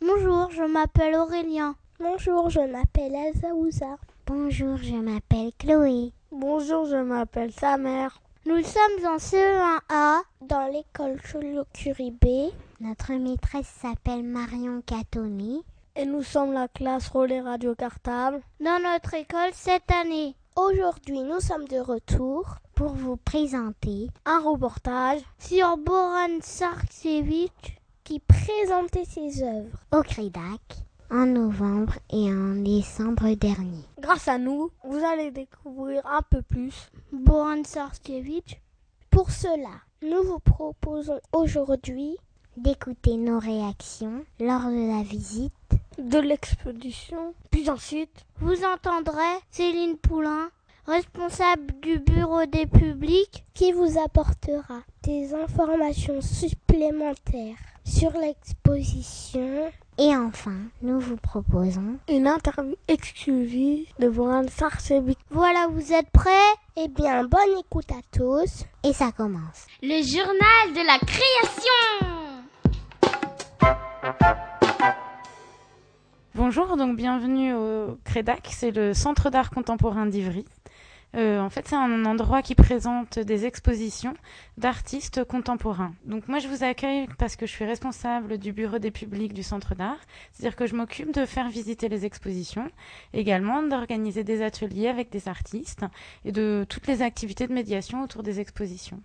Bonjour, je m'appelle Aurélien. Bonjour, je m'appelle Elsa Ouza. Bonjour, je m'appelle Chloé. Bonjour, je m'appelle Samer. Nous sommes en CE1A dans l'école Cholo-Curie B. Notre maîtresse s'appelle Marion Catoni. Et nous sommes la classe relais radio cartable dans notre école cette année. Aujourd'hui, nous sommes de retour pour vous présenter un reportage sur Boran Sarksevich qui présentait ses œuvres au CREDAC en novembre et en décembre dernier. Grâce à nous, vous allez découvrir un peu plus Boran Sarksevich. Pour cela, nous vous proposons aujourd'hui d'écouter nos réactions lors de la visite de l'expédition. Puis ensuite, vous entendrez Céline Poulain, responsable du bureau des publics, qui vous apportera des informations supplémentaires sur l'exposition. Et enfin, nous vous proposons une interview exclusive de Boran Sarcevic. Voilà, vous êtes prêts? Eh bien, bonne écoute à tous. Et ça commence. Le journal de la création. Bonjour, donc bienvenue au CREDAC, c'est le Centre d'art contemporain d'Ivry. Euh, en fait, c'est un endroit qui présente des expositions d'artistes contemporains. Donc moi, je vous accueille parce que je suis responsable du bureau des publics du Centre d'art, c'est-à-dire que je m'occupe de faire visiter les expositions, également d'organiser des ateliers avec des artistes et de toutes les activités de médiation autour des expositions.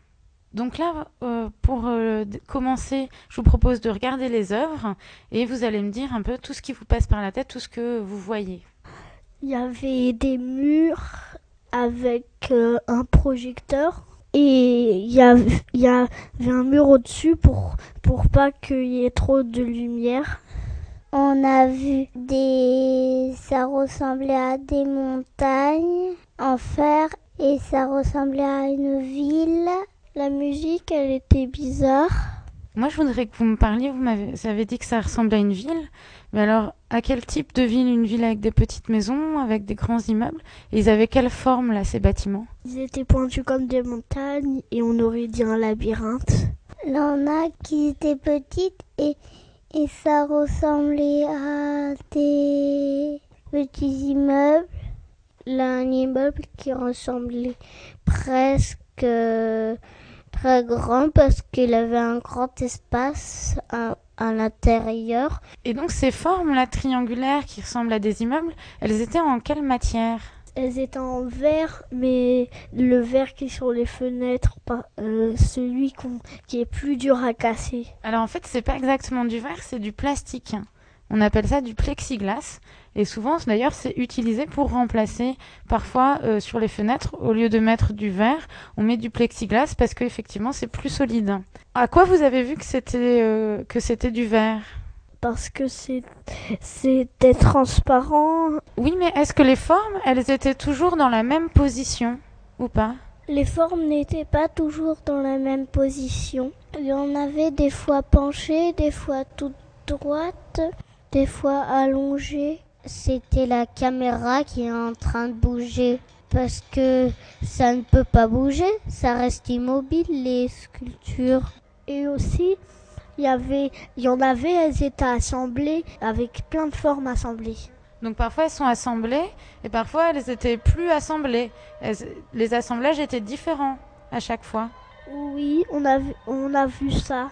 Donc là, euh, pour euh, commencer, je vous propose de regarder les œuvres et vous allez me dire un peu tout ce qui vous passe par la tête, tout ce que vous voyez. Il y avait des murs avec euh, un projecteur et il y, avait, il y avait un mur au-dessus pour, pour pas qu'il y ait trop de lumière. On a vu des... ça ressemblait à des montagnes en fer et ça ressemblait à une ville. La musique, elle était bizarre. Moi, je voudrais que vous me parliez, vous m'avez dit que ça ressemble à une ville. Mais alors, à quel type de ville Une ville avec des petites maisons, avec des grands immeubles? Et ils avaient quelle forme, là, ces bâtiments? Ils étaient pointus comme des montagnes et on aurait dit un labyrinthe. Il y en a qui étaient petites et, et ça ressemblait à des petits immeubles. Là, un immeuble qui ressemblait presque très grand parce qu'il avait un grand espace à, à l'intérieur. Et donc ces formes là triangulaires qui ressemblent à des immeubles, elles étaient en quelle matière? Elles étaient en verre, mais le verre qui est sur les fenêtres, euh, celui qui est plus dur à casser. Alors en fait, c'est pas exactement du verre, c'est du plastique. On appelle ça du plexiglas. Et souvent, d'ailleurs, c'est utilisé pour remplacer parfois euh, sur les fenêtres, au lieu de mettre du verre, on met du plexiglas parce qu'effectivement, c'est plus solide. À quoi vous avez vu que c'était euh, que c'était du verre? Parce que c'était transparent. Oui, mais est-ce que les formes, elles étaient toujours dans la même position ou pas? Les formes n'étaient pas toujours dans la même position. Il y en avait des fois penchées, des fois toutes droites des fois allongée. C'était la caméra qui est en train de bouger parce que ça ne peut pas bouger, ça reste immobile les sculptures. Et aussi, il y avait, il y en avait, elles étaient assemblées avec plein de formes assemblées. Donc parfois elles sont assemblées et parfois elles étaient plus assemblées. les assemblages étaient différents à chaque fois. Oui, on a vu, on a vu ça.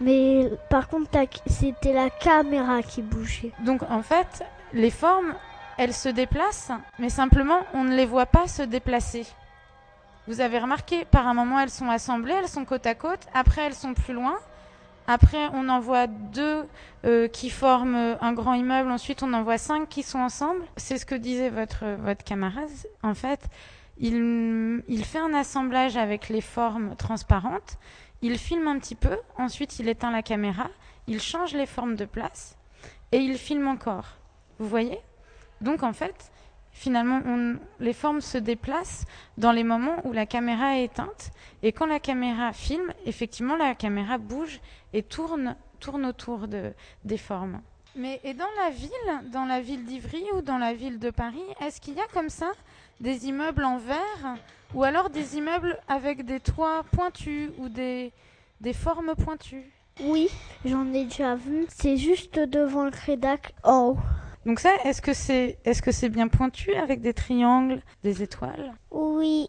Mais par contre, c'était la caméra qui bougeait. Donc en fait, les formes, elles se déplacent, mais simplement, on ne les voit pas se déplacer. Vous avez remarqué, par un moment, elles sont assemblées, elles sont côte à côte, après, elles sont plus loin, Après, on en voit deux euh, qui forment un grand immeuble. Ensuite, on en voit cinq qui sont ensemble. C'est ce que disait votre, camarade. En fait, il fait un assemblage avec les formes transparentes. Il filme un petit peu. Ensuite, il éteint la caméra. Il change les formes de place. Et il filme encore. Vous voyez? Donc, en fait, finalement, les formes se déplacent dans les moments où la caméra est éteinte. Et quand la caméra filme, effectivement, la caméra bouge et tourne, autour de, des formes. Mais et dans la ville, dans la ville d'Ivry ou dans la ville de Paris, est-ce qu'il y a comme ça des immeubles en verre ou alors des immeubles avec des toits pointus ou des, des formes pointues Oui, j'en ai déjà vu. C'est juste devant le Crédac en haut. Donc ça, est-ce que c'est est-ce que c'est bien pointu avec des triangles, des étoiles? Oui,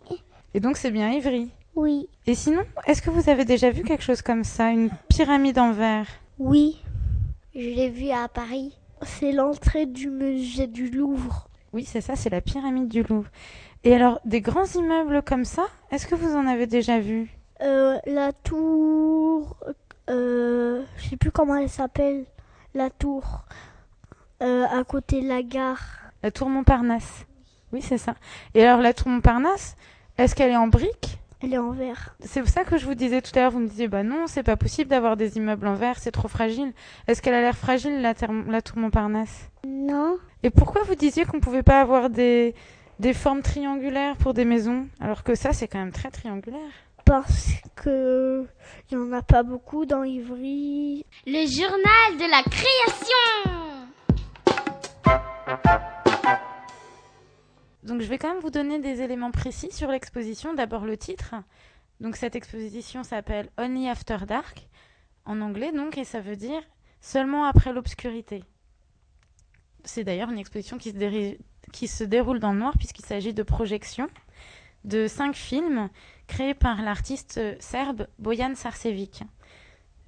Et donc c'est bien Ivry. oui, Et sinon, est-ce que vous avez déjà vu quelque chose comme ça, une pyramide en verre? Oui. Je l'ai vu à Paris. C'est l'entrée du musée du Louvre. Oui, c'est ça, c'est la pyramide du Louvre. Et alors, des grands immeubles comme ça, est-ce que vous en avez déjà vu? Euh, la tour, euh, je sais plus comment elle s'appelle, la tour euh, à côté de la gare. La tour Montparnasse. Oui, c'est ça. Et alors, la tour Montparnasse, est-ce qu'elle est en briques Elle est en verre. C'est ça que je vous disais tout à l'heure. Vous me disiez, bah non, c'est pas possible d'avoir des immeubles en verre, c'est trop fragile. Est-ce qu'elle a l'air fragile, la, la tour Montparnasse? Non, Et pourquoi vous disiez qu'on pouvait pas avoir des, des formes triangulaires pour des maisons Alors que ça, c'est quand même très triangulaire. Parce que il y en a pas beaucoup dans Ivry. Le journal de la création. Donc je vais quand même vous donner des éléments précis sur l'exposition. D'abord le titre. Donc cette exposition s'appelle Only After Dark en anglais donc et ça veut dire seulement après l'obscurité. C'est d'ailleurs une exposition qui se, qui se déroule dans le noir puisqu'il s'agit de projections de cinq films créés par l'artiste euh, serbe Bojan Sarcevic.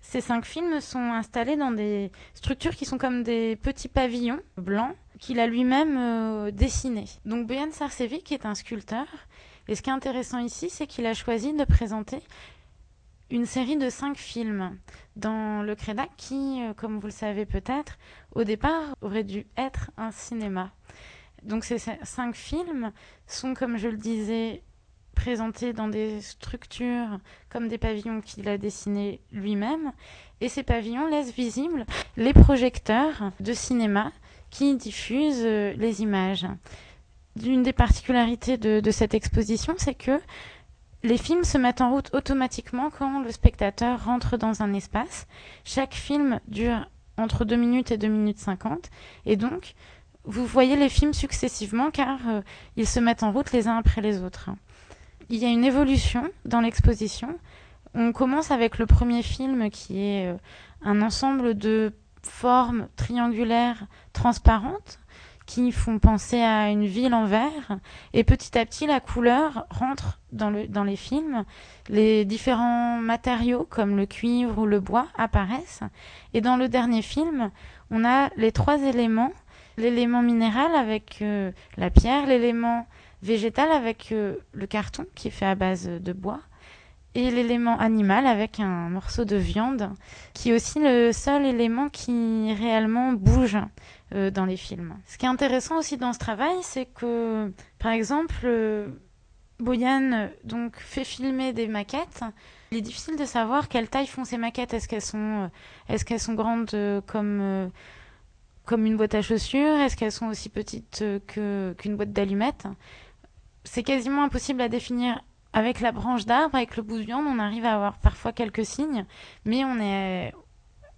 Ces cinq films sont installés dans des structures qui sont comme des petits pavillons blancs qu'il a lui-même euh, dessinés. Donc Bojan Sarcevic est un sculpteur et ce qui est intéressant ici, c'est qu'il a choisi de présenter une série de cinq films dans le Crédac qui, euh, comme vous le savez peut-être, au départ aurait dû être un cinéma. Donc ces cinq films sont, comme je le disais, présentés dans des structures comme des pavillons qu'il a dessinés lui-même. Et ces pavillons laissent visibles les projecteurs de cinéma qui diffusent euh, les images. Une des particularités de, de cette exposition, c'est que les films se mettent en route automatiquement quand le spectateur rentre dans un espace. Chaque film dure entre 2 minutes et 2 minutes 50. Et donc, vous voyez les films successivement car euh, ils se mettent en route les uns après les autres. Il y a une évolution dans l'exposition. On commence avec le premier film qui est euh, un ensemble de formes triangulaires transparentes qui font penser à une ville en verre. Et petit à petit, la couleur rentre dans, le, dans les films. Les différents matériaux, comme le cuivre ou le bois, apparaissent. Et dans le dernier film, on a les trois éléments. L'élément minéral avec euh, la pierre, l'élément végétal avec euh, le carton qui est fait à base de bois et l'élément animal avec un morceau de viande qui est aussi le seul élément qui réellement bouge euh, dans les films. Ce qui est intéressant aussi dans ce travail, c'est que, par exemple, Boyan donc fait filmer des maquettes. Il est difficile de savoir quelle taille font ces maquettes. Est-ce qu'elles sont, est-ce qu'elles sont grandes comme comme une boîte à chaussures Est-ce qu'elles sont aussi petites euh, que qu'une boîte d'allumettes? C'est quasiment impossible à définir avec la branche d'arbre, avec le bout de on arrive à avoir parfois quelques signes, mais on est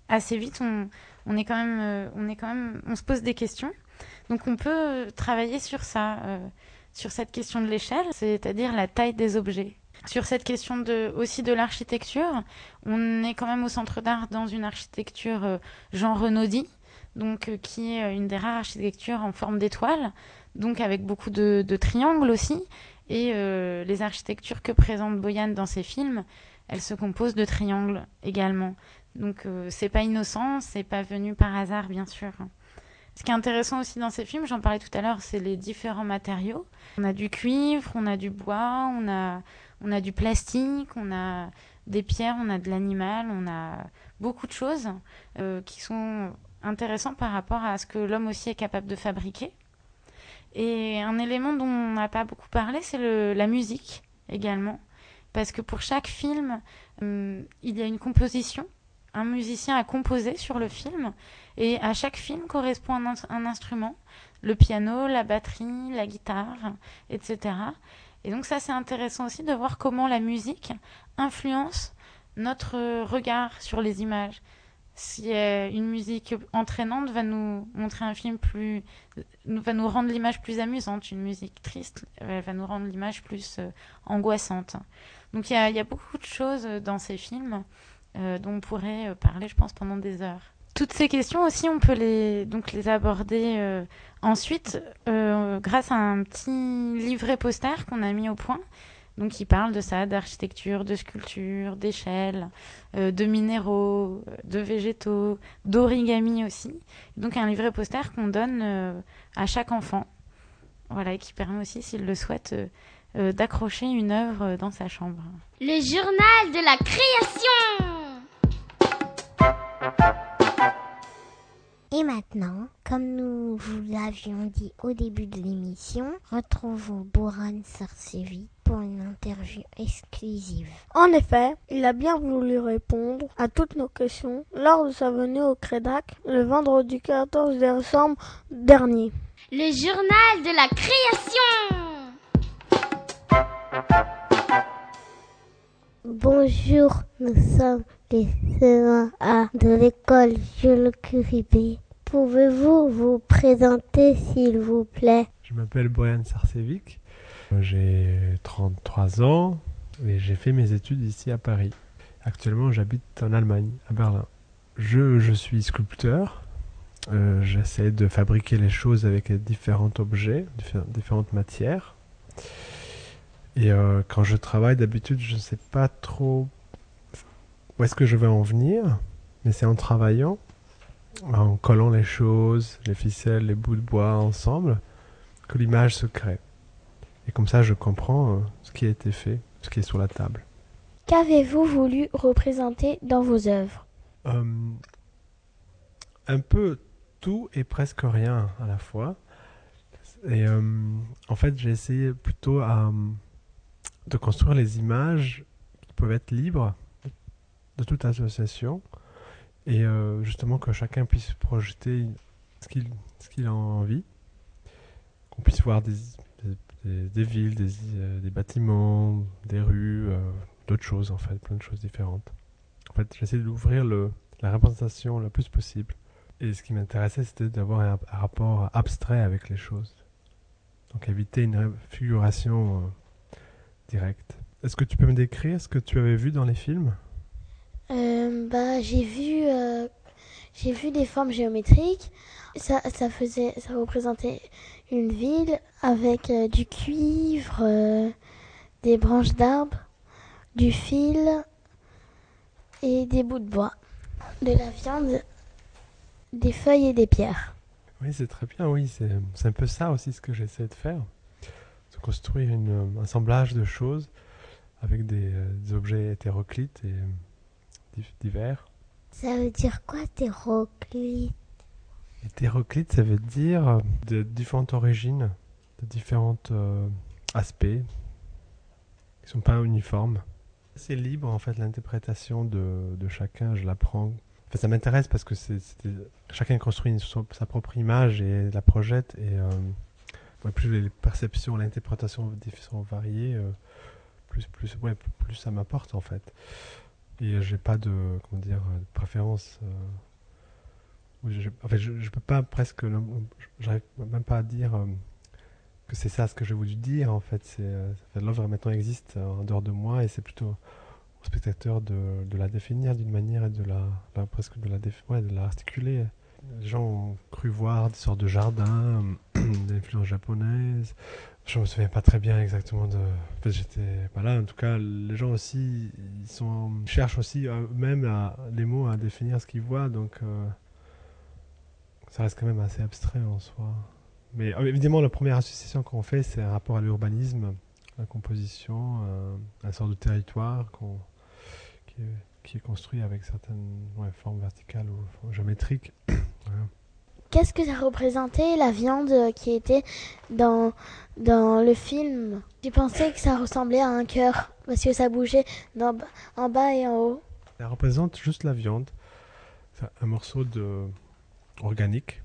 assez vite, on, est quand même, euh, on est quand même, on se pose des questions. Donc on peut euh, travailler sur ça, euh, sur cette question de l'échelle, c'est-à-dire la taille des objets. Sur cette question de, aussi de l'architecture, on est quand même au centre d'art dans une architecture euh, Renaudy, donc euh, qui est euh, une des rares architectures en forme d'étoile, donc avec beaucoup de, triangles aussi. Et euh, les architectures que présente Boyan dans ses films, elles se composent de triangles également. Donc c'est pas innocent, c'est pas venu par hasard bien sûr. Ce qui est intéressant aussi dans ces films, j'en parlais tout à l'heure, c'est les différents matériaux. On a du cuivre, on a du bois, on a, on a du plastique, on a des pierres, on a de l'animal, on a beaucoup de choses qui sont intéressantes par rapport à ce que l'homme aussi est capable de fabriquer. Et un élément dont on n'a pas beaucoup parlé, c'est la musique également. Parce que pour chaque film, il y a une composition. Un musicien a composé sur le film. Et à chaque film correspond un instrument le piano, la batterie, la guitare, etc. Et donc ça, c'est intéressant aussi de voir comment la musique influence notre regard sur les images. Si une musique entraînante va nous montrer un film plus, va nous rendre l'image plus amusante, une musique triste, elle va nous rendre l'image plus euh, angoissante. Donc il y, a, beaucoup de choses dans ces films euh, dont on pourrait euh, parler, je pense, pendant des heures toutes ces questions aussi, on peut les, donc les aborder euh, ensuite euh, grâce à un petit livret poster qu'on a mis au point. Donc, qui parle de ça, d'architecture, de sculpture, d'échelle, euh, de minéraux, de végétaux, d'origami aussi. Donc, un livret poster qu'on donne à chaque enfant. Voilà, et qui permet aussi, s'il le souhaite, d'accrocher une œuvre dans sa chambre. Le journal de la création Et maintenant, comme nous vous l'avions dit au début de l'émission, retrouvons Boran Sarsevi pour une interview exclusive. En effet, il a bien voulu répondre à toutes nos questions lors de sa venue au Crédac le vendredi 14 décembre dernier. Le journal de la création Bonjour, nous sommes les CE1A de l'école Jules Curibé. Pouvez-vous vous présenter, s'il vous plaît? Je m'appelle Boyan Sarcevic, j'ai 33 ans et j'ai fait mes études ici à Paris. Actuellement, j'habite en Allemagne, à Berlin. Je, suis sculpteur. Euh, j'essaie de fabriquer les choses avec différents objets, différentes matières. Et euh, quand je travaille, d'habitude, je ne sais pas trop où est-ce que je vais en venir, mais c'est en travaillant en collant les choses, les ficelles, les bouts de bois ensemble, que l'image se crée. Et comme ça, je comprends euh, ce qui a été fait, ce qui est sur la table. Qu'avez-vous voulu représenter dans vos œuvres? Euh, Un peu tout et presque rien à la fois. Et euh, en fait, j'ai essayé plutôt de construire les images qui peuvent être libres de toute association et euh, justement que chacun puisse projeter ce qu'il qu'il a envie, qu'on puisse voir des, des, villes, des, euh, des, bâtiments, des rues, euh, d'autres choses en fait, plein de choses différentes. En fait, j'essaie d'ouvrir la représentation le plus possible. Et ce qui m'intéressait, c'était d'avoir un, rapport abstrait avec les choses. Donc éviter une figuration directe. Est-ce que tu peux me décrire ce que tu avais vu dans les films? Euh, bah, j'ai vu, euh, vu des formes géométriques. Ça, ça faisait, ça représentait une ville avec euh, du cuivre, des branches d'arbres, du fil et des bouts de bois, de la viande, des feuilles et des pierres. Oui, c'est très bien. Oui, c'est un peu ça aussi ce que j'essaie de faire, de construire une, un assemblage de choses avec des, des objets hétéroclites et divers. Ça veut dire quoi, hétéroclite? Hétéroclite, ça veut dire euh, de différentes origines, de différents euh, aspects, qui sont pas uniformes. C'est libre, en fait, l'interprétation de, chacun, je l'apprends. Enfin, ça m'intéresse parce que chacun construit sa propre image et la projette. Et euh, plus les perceptions, l'interprétation sont variées, plus, ça m'apporte, en fait. Et j'ai pas de préférence. Euh, je, en fait, je, peux pas presque, j'arrive même pas à dire euh, que c'est ça ce que j'ai voulu dire. En fait, c'est euh, l'œuvre maintenant existe en dehors de moi et c'est plutôt au spectateur de, de la définir d'une manière et de la, presque de la, ouais, de la articuler. Les gens ont cru voir des sortes de jardins d'influence japonaise, je me souviens pas très bien exactement de. En j'étais pas là. En tout cas, les gens aussi, ils cherchent aussi eux-mêmes les mots à définir ce qu'ils voient, donc euh, ça reste quand même assez abstrait en soi. Mais euh, évidemment, la première association qu'on fait, c'est un rapport à l'urbanisme, la composition, un, sorte de territoire qui est, qui est construit avec certaines ouais, formes verticales ou géométriques. Qu'est-ce que ça représentait la viande qui était dans, dans le film? J'ai pensé que ça ressemblait à un cœur parce que ça bougeait en bas et en haut? Ça représente juste la viande, un morceau de organique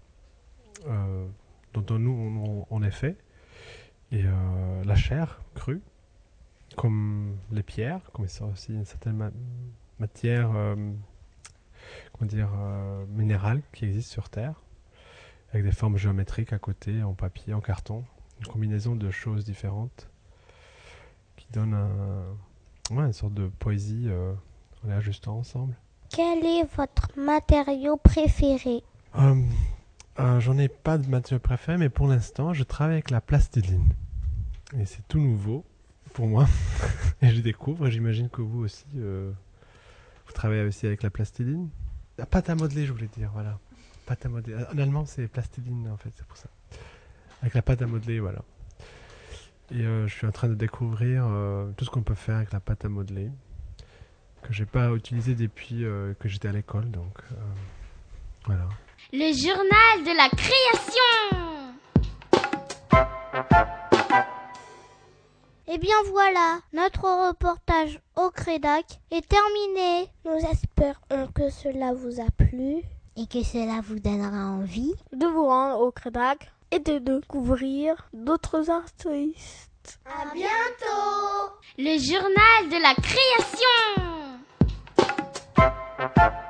euh, dont on- nous on, est fait, et euh, la chair crue, comme les pierres, comme ça aussi une certaine ma- matière, euh, comment dire, minérale qui existe sur Terre, avec des formes géométriques à côté, en papier, en carton, une combinaison de choses différentes qui donne un, ouais, une sorte de poésie. en les ajustant ensemble. Quel est votre matériau préféré? J'en ai pas de matière préférée, mais pour l'instant, je travaille avec la plastiline. Et c'est tout nouveau pour moi. et je découvre, j'imagine que vous aussi, euh, vous travaillez aussi avec la plastiline. La pâte à modeler, je voulais dire, voilà. Pâte à modeler. En allemand, c'est plastiline, en fait, c'est pour ça. Avec la pâte à modeler, voilà. Et euh, je suis en train de découvrir euh, tout ce qu'on peut faire avec la pâte à modeler, que j'ai pas utilisé depuis euh, que j'étais à l'école, donc euh, voilà. Le journal de la création. Eh bien voilà, notre reportage au Crédac est terminé. Nous espérons que cela vous a plu. Et que cela vous donnera envie De vous rendre au Crédac et de découvrir d'autres artistes. À bientôt Le journal de la création. Le journal de la création